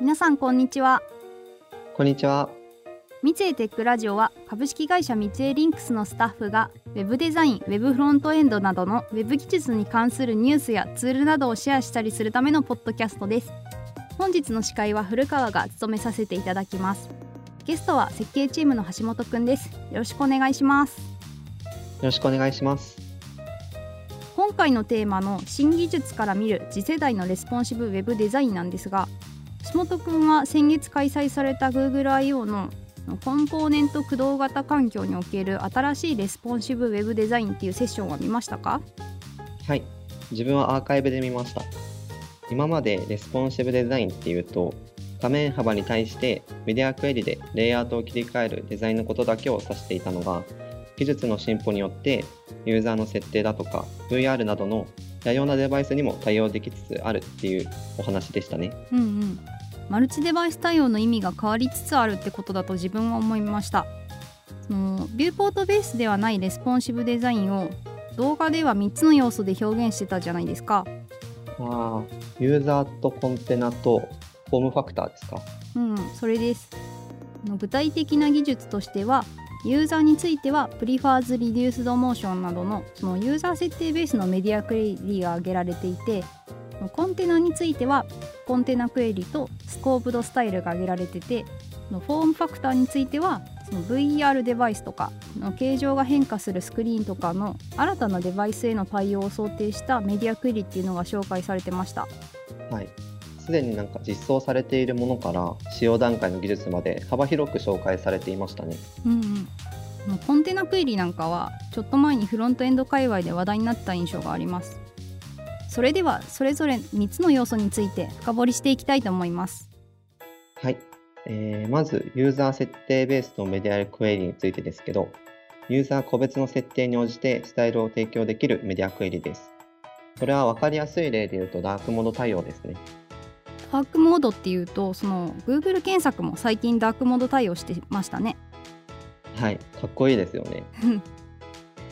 皆さんこんにちは。こんにちは。ミツエーテックラジオは株式会社ミツエーリンクスのスタッフがウェブデザイン、ウェブフロントエンドなどのウェブ技術に関するニュースやツールなどをシェアしたりするためのポッドキャストです。本日の司会は古川が務めさせていただきます。ゲストは設計チームの橋本くんです。よろしくお願いします。よろしくお願いします。今回のテーマの新技術から見る次世代のレスポンシブウェブデザインなんですが橋本くんは先月開催された Google I/O のコンポーネント駆動型環境における新しいレスポンシブウェブデザインっていうセッションは見ましたか？はい。自分はアーカイブで見ました。今までレスポンシブデザインっていうと画面幅に対してメディアクエリでレイアウトを切り替えるデザインのことだけを指していたのが技術の進歩によってユーザーの設定だとか VR などの多様なデバイスにも対応できつつあるっていうお話でしたね。うんうんマルチデバイス対応の意味が変わりつつあるってことだと自分は思いました。そのビューポートベースではないレスポンシブデザインを動画では3つの要素で表現してたじゃないですか。あユーザーとコンテナとフォームファクターですか？うんそれです。具体的な技術としてはユーザーについては prefers reduced motion などのそのユーザー設定ベースのメディアクエリが挙げられていてコンテナについてはコンテナクエリとスコープドスタイルが挙げられててフォームファクターについてはその VR デバイスとかの形状が変化するスクリーンとかの新たなデバイスへの対応を想定したメディアクエリっていうのが紹介されてました。はいすでになんか実装されているものから使用段階の技術まで幅広く紹介されていましたね。うん、うん、コンテナクエリなんかはちょっと前にフロントエンド界隈で話題になった印象があります。それではそれぞれ3つの要素について深掘りしていきたいと思います。はい、えー、まずユーザー設定ベースのメディアクエリについてですけどユーザー個別の設定に応じてスタイルを提供できるメディアクエリです。これは分かりやすい例で言うとダークモード対応ですね。ダークモードっていうとその Google 検索も最近ダークモード対応してましたね。はい、かっこいいですよね。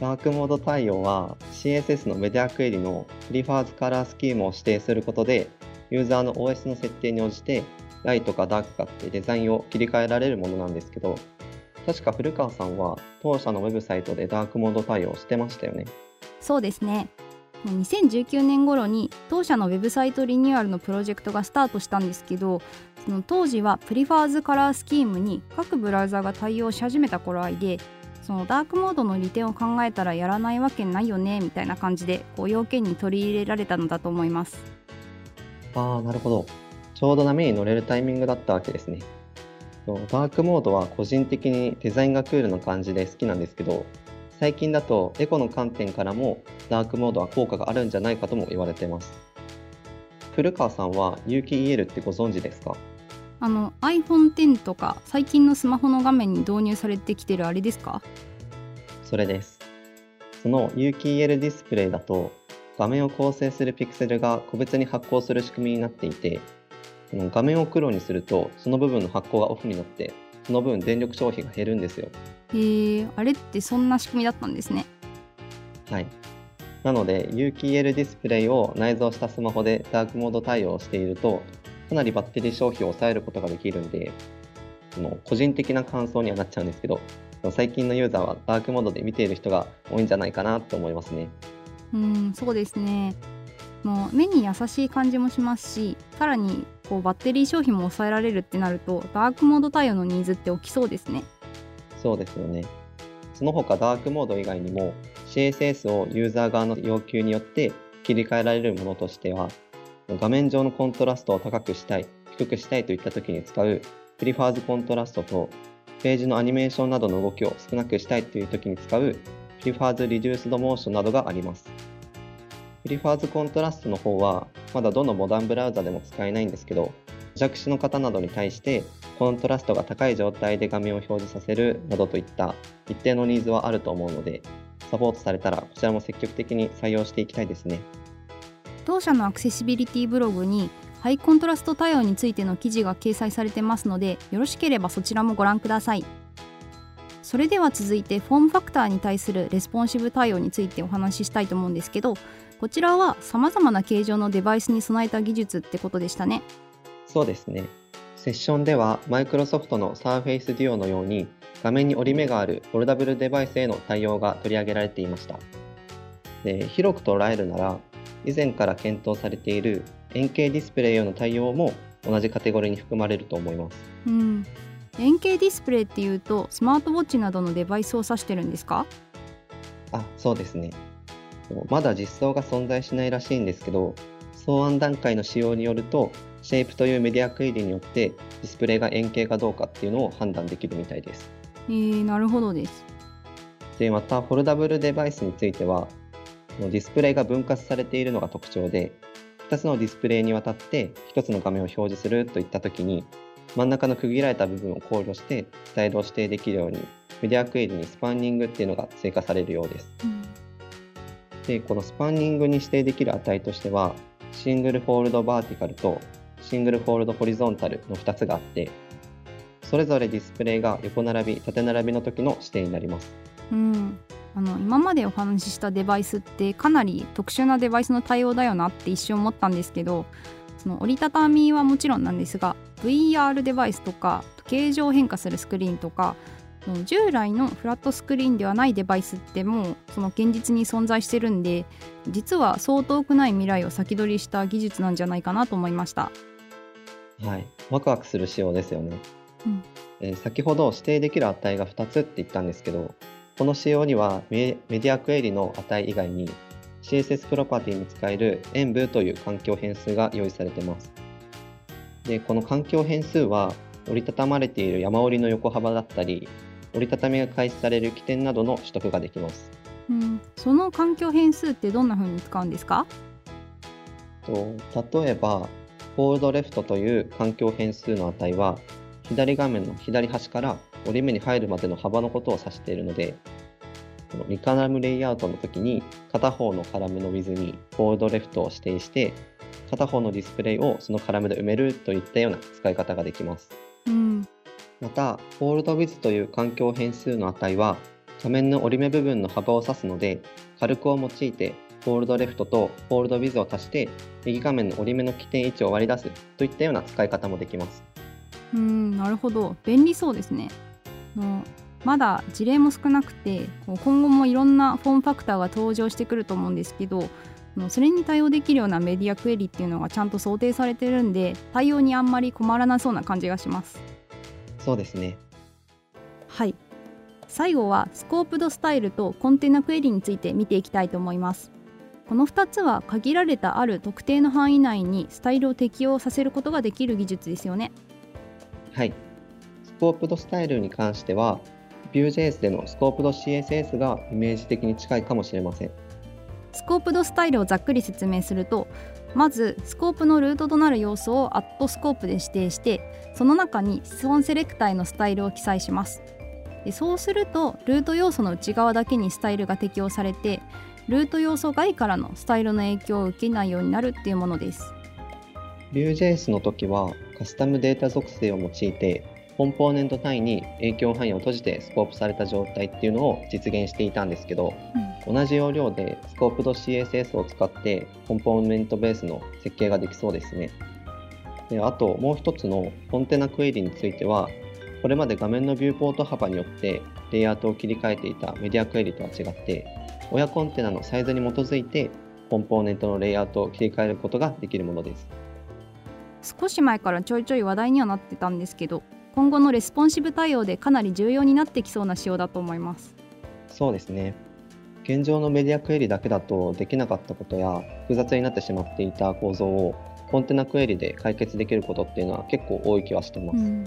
ダークモード対応は CSS のメディアクエリのプリファーズカラースキームを指定することでユーザーの OS の設定に応じてライトかダークかってデザインを切り替えられるものなんですけど確か古川さんは当社のウェブサイトでダークモード対応してましたよね。そうですね。2019年頃に当社のウェブサイトリニューアルのプロジェクトがスタートしたんですけどその当時はプリファーズカラースキームに各ブラウザが対応し始めた頃合いでそのダークモードの利点を考えたらやらないわけないよねみたいな感じでこう要件に取り入れられたのだと思います。ああなるほど。ちょうど波に乗れるタイミングだったわけですね。ダークモードは個人的にデザインがクールな感じで好きなんですけど最近だとエコの観点からもダークモードは効果があるんじゃないかとも言われてます。古川さんは有機 EL ってご存知ですか？あの iPhone X とか最近のスマホの画面に導入されてきてるあれですか？それです。その有機 EL ディスプレイだと画面を構成するピクセルが個別に発光する仕組みになっていて画面を黒にするとその部分の発光がオフになってその分電力消費が減るんですよ。へえあれってそんな仕組みだったんですね。はい。なので有機 EL ディスプレイを内蔵したスマホでダークモード対応しているとかなりバッテリー消費を抑えることができるんで、その個人的な感想にはなっちゃうんですけど、最近のユーザーはダークモードで見ている人が多いんじゃないかなと思いますね。うんそうですね。もう目に優しい感じもしますしさらにこうバッテリー消費も抑えられるってなるとダークモード対応のニーズって起きそうですね。そうですよね。その他ダークモード以外にも CSS をユーザー側の要求によって切り替えられるものとしては画面上のコントラストを高くしたい、低くしたいといった時に使う prefers contrast と、ページのアニメーションなどの動きを少なくしたいという時に使う prefers reduced motion などがあります。 prefers contrast の方は、まだどのモダンブラウザでも使えないんですけど、弱視の方などに対してコントラストが高い状態で画面を表示させるなどといった一定のニーズはあると思うので、サポートされたらこちらも積極的に採用していきたいですね。当社のアクセシビリティブログにハイコントラスト対応についての記事が掲載されてますのでよろしければそちらもご覧ください。それでは続いてフォームファクターに対するレスポンシブ対応についてお話ししたいと思うんですけどこちらはさまざまな形状のデバイスに備えた技術ってことでしたね。そうですね。セッションではマイクロソフトの Surface Duo のように画面に折り目があるフォルダブルデバイスへの対応が取り上げられていました。で広く捉えるなら以前から検討されている円形ディスプレイへの対応も同じカテゴリーに含まれると思います。うん、円形ディスプレイっていうとスマートウォッチなどのデバイスを指してるんですか？あそうですね。まだ実装が存在しないらしいんですけど草案段階の仕様によるとシェイプというメディアクエリによってディスプレイが円形かどうかっていうのを判断できるみたいです。えー、なるほどです。でまたフォルダブルデバイスについてはディスプレイが分割されているのが特徴で2つのディスプレイにわたって1つの画面を表示するといった時に真ん中の区切られた部分を考慮してスタイルを指定できるようにメディアクエリにスパンニングっていうのが追加されるようです。うん、でこのスパンニングに指定できる値としてはシングルフォールドバーティカルとシングルフォールドホリゾンタルの2つがあってそれぞれディスプレイが横並び縦並びの時の指定になります。うんあの今までお話ししたデバイスってかなり特殊なデバイスの対応だよなって一瞬思ったんですけどその折りたたみはもちろんなんですが VR デバイスとか形状変化するスクリーンとか従来のフラットスクリーンではないデバイスってもうその現実に存在してるんで実はそう遠くない未来を先取りした技術なんじゃないかなと思いました。はい。ワクワクする仕様ですよね、うん。えー、先ほど指定できる値が2つって言ったんですけどこの仕様にはメディアクエリの値以外に CSS プロパティに使える演舞という環境変数が用意されています。で、この環境変数は折りたたまれている山折りの横幅だったり、折りたたみが開始される起点などの取得ができます。うん、その環境変数ってどんな風に使うんですか？と例えば、 fold left という環境変数の値は、左画面の左端から折り目に入るまでの幅のことを指しているので、この2カラムレイアウトの時に片方のカラムの width に fold left を指定して片方のディスプレイをそのカラムで埋めるといったような使い方ができます。うん、また、フォールドウィズという環境変数の値は画面の折り目部分の幅を指すので calc を用いて fold left と fold width を足して右画面の折り目の起点位置を割り出すといったような使い方もできます。うんなるほど便利そうですね。のまだ事例も少なくて今後もいろんなフォームファクターが登場してくると思うんですけどそれに対応できるようなメディアクエリっていうのがちゃんと想定されてるんで対応にあんまり困らなそうな感じがします。そうですね。はい。最後はスコープドスタイルとコンテナクエリについて見ていきたいと思います。この2つは限られたある特定の範囲内にスタイルを適用させることができる技術ですよね。はい。スコープドスタイルに関しては Vue.js でのスコープド CSS がイメージ的に近いかもしれません。スコープドスタイルをざっくり説明するとまずスコープのルートとなる要素をアットスコープで指定してその中に質問セレクターへのスタイルを記載します。でそうするとルート要素の内側だけにスタイルが適用されてルート要素外からのスタイルの影響を受けないようになるっていうものです。Vue.js の時はカスタムデータ属性を用いてコンポーネント単位に影響範囲を閉じてスコープされた状態っていうのを実現していたんですけど、うん、同じ要領でスコープド CSS を使ってコンポーネントベースの設計ができそうですね。であともう一つのコンテナクエリについてはこれまで画面のビューポート幅によってレイアウトを切り替えていたメディアクエリとは違って親コンテナのサイズに基づいてコンポーネントのレイアウトを切り替えることができるものです少し前からちょいちょい話題にはなってたんですけど今後のレスポンシブ対応でかなり重要になってきそうな仕様だと思います。そうですね。現状のメディアクエリだけだとできなかったことや複雑になってしまっていた構造をコンテナクエリで解決できることっていうのは結構多い気はしてます、うん、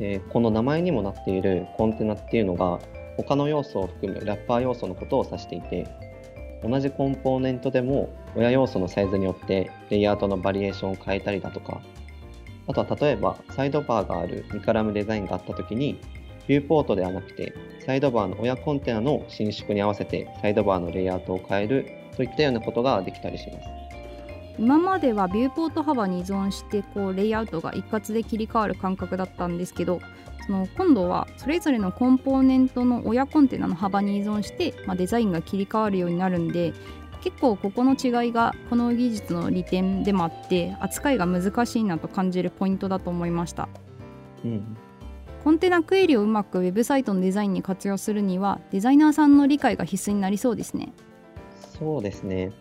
でこの名前にもなっているコンテナっていうのが他の要素を含むラッパー要素のことを指していて同じコンポーネントでも親要素のサイズによってレイアウトのバリエーションを変えたりだとかあとは例えばサイドバーがある2カラムデザインがあった時にビューポートではなくてサイドバーの親コンテナの伸縮に合わせてサイドバーのレイアウトを変えるといったようなことができたりします。今まではビューポート幅に依存してこうレイアウトが一括で切り替わる感覚だったんですけどその今度はそれぞれのコンポーネントの親コンテナの幅に依存して、まあ、デザインが切り替わるようになるんで結構ここの違いがこの技術の利点でもあって扱いが難しいなと感じるポイントだと思いました、うん、コンテナクエリをうまくウェブサイトのデザインに活用するにはデザイナーさんの理解が必須になりそうですね。そうですね。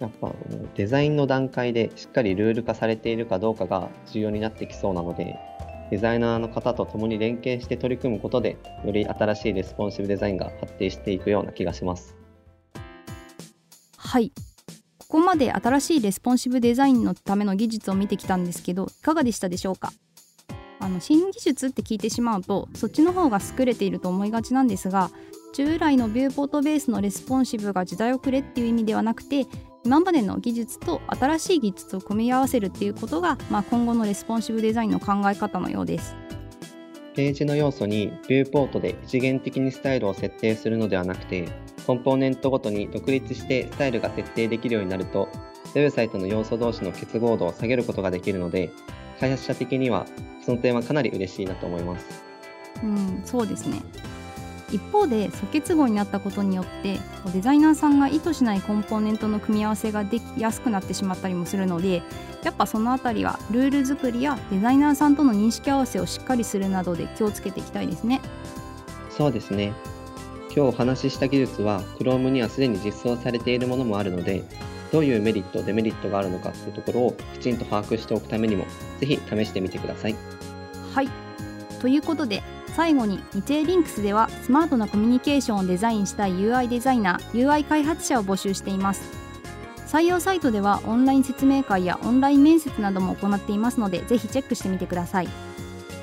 やっぱデザインの段階でしっかりルール化されているかどうかが重要になってきそうなのでデザイナーの方と共に連携して取り組むことでより新しいレスポンシブデザインが発展していくような気がします。はいここまで新しいレスポンシブデザインのための技術を見てきたんですけどいかがでしたでしょうか？あの新技術って聞いてしまうとそっちの方が優れていると思いがちなんですが従来のビューポートベースのレスポンシブが時代遅れっていう意味ではなくて今までの技術と新しい技術を組み合わせるっていうことが、まあ、今後のレスポンシブデザインの考え方のようです。ページの要素にビューポートで一元的にスタイルを設定するのではなくてコンポーネントごとに独立してスタイルが設定できるようになると、ウェブサイトの要素同士の結合度を下げることができるので、開発者的にはその点はかなり嬉しいなと思います。うん、そうですね。一方で素結合になったことによってデザイナーさんが意図しないコンポーネントの組み合わせができやすくなってしまったりもするのでやっぱその辺りはルール作りやデザイナーさんとの認識合わせをしっかりするなどで気をつけていきたいですね。そうですね今日お話しした技術は Chrome にはすでに実装されているものもあるので、どういうメリット、デメリットがあるのかというところをきちんと把握しておくためにも、ぜひ試してみてください。はい。ということで、最後に日英リンクスではスマートなコミュニケーションをデザインしたい UI デザイナー、UI 開発者を募集しています。採用サイトではオンライン説明会やオンライン面接なども行っていますので、ぜひチェックしてみてください。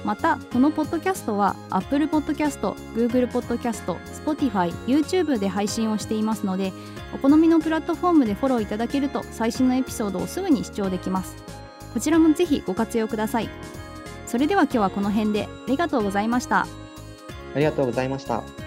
またこのポッドキャストは Apple Podcast、Google Podcast、Spotify、YouTube で配信をしていますのでお好みのプラットフォームでフォローいただけると最新のエピソードをすぐに視聴できます。こちらもぜひご活用ください。それでは今日はこの辺で。ありがとうございました。ありがとうございました。